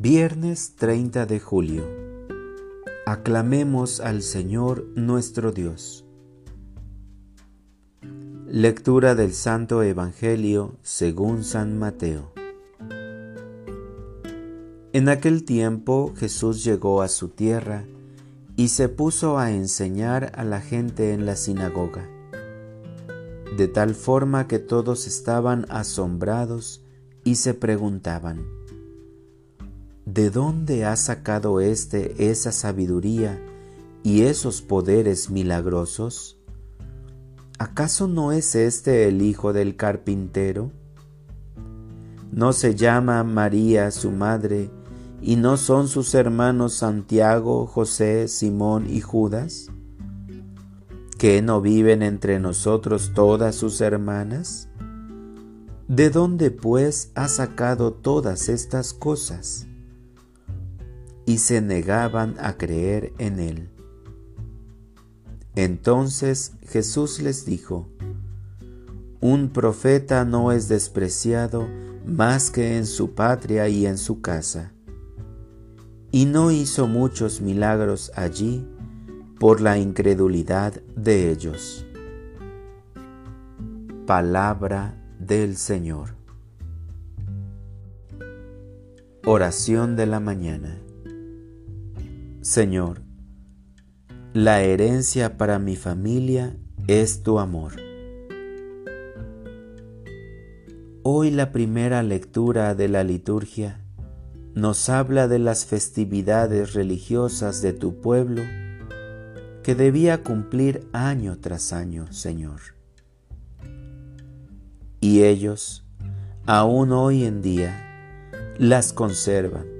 Viernes 30 de julio. Aclamemos al Señor nuestro Dios. Lectura del Santo Evangelio según San Mateo. En aquel tiempo Jesús llegó a su tierra y se puso a enseñar a la gente en la sinagoga, de tal forma que todos estaban asombrados y se preguntaban, ¿De dónde ha sacado éste esa sabiduría y esos poderes milagrosos? ¿Acaso no es este el hijo del carpintero? ¿No se llama María su madre y no son sus hermanos Santiago, José, Simón y Judas? ¿Que no viven entre nosotros todas sus hermanas? ¿De dónde pues ha sacado todas estas cosas? Y se negaban a creer en él. Entonces Jesús les dijo, Un profeta no es despreciado más que en su patria y en su casa. Y no hizo muchos milagros allí por la incredulidad de ellos. Palabra del Señor. Oración de la mañana. Señor, la herencia para mi familia es tu amor. Hoy la primera lectura de la liturgia nos habla de las festividades religiosas de tu pueblo que debía cumplir año tras año, Señor. Y ellos, aún hoy en día, las conservan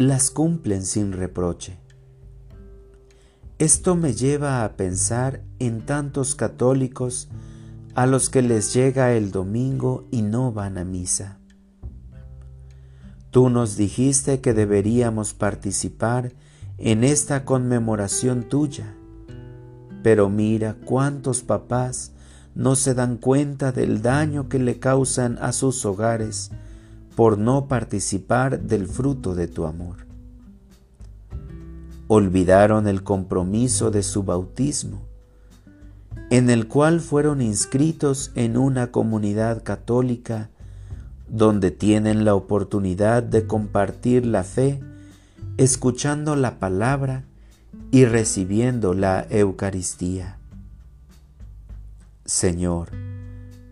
las cumplen sin reproche. Esto me lleva a pensar en tantos católicos a los que les llega el domingo y no van a misa. Tú nos dijiste que deberíamos participar en esta conmemoración tuya, pero mira cuántos papás no se dan cuenta del daño que le causan a sus hogares por no participar del fruto de tu amor. Olvidaron el compromiso de su bautismo, en el cual fueron inscritos en una comunidad católica donde tienen la oportunidad de compartir la fe, escuchando la palabra y recibiendo la Eucaristía. Señor,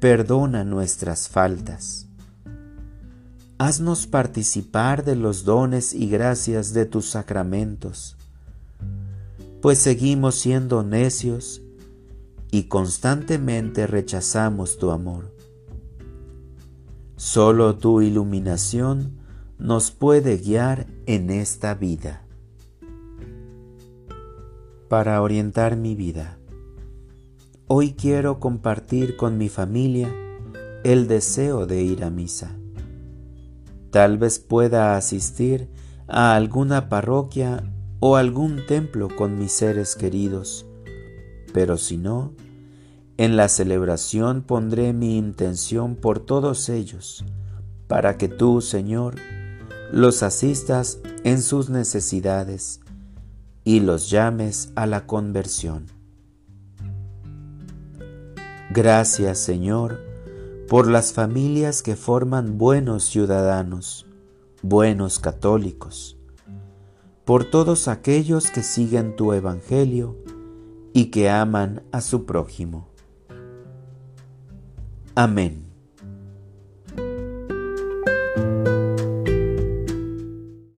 perdona nuestras faltas haznos participar de los dones y gracias de tus sacramentos, pues seguimos siendo necios y constantemente rechazamos tu amor. Solo tu iluminación nos puede guiar en esta vida. Para orientar mi vida, hoy quiero compartir con mi familia el deseo de ir a misa. Tal vez pueda asistir a alguna parroquia o algún templo con mis seres queridos, pero si no, en la celebración pondré mi intención por todos ellos, para que tú, Señor, los asistas en sus necesidades y los llames a la conversión. Gracias, Señor, por las familias que forman buenos ciudadanos, buenos católicos, por todos aquellos que siguen tu Evangelio y que aman a su prójimo. Amén.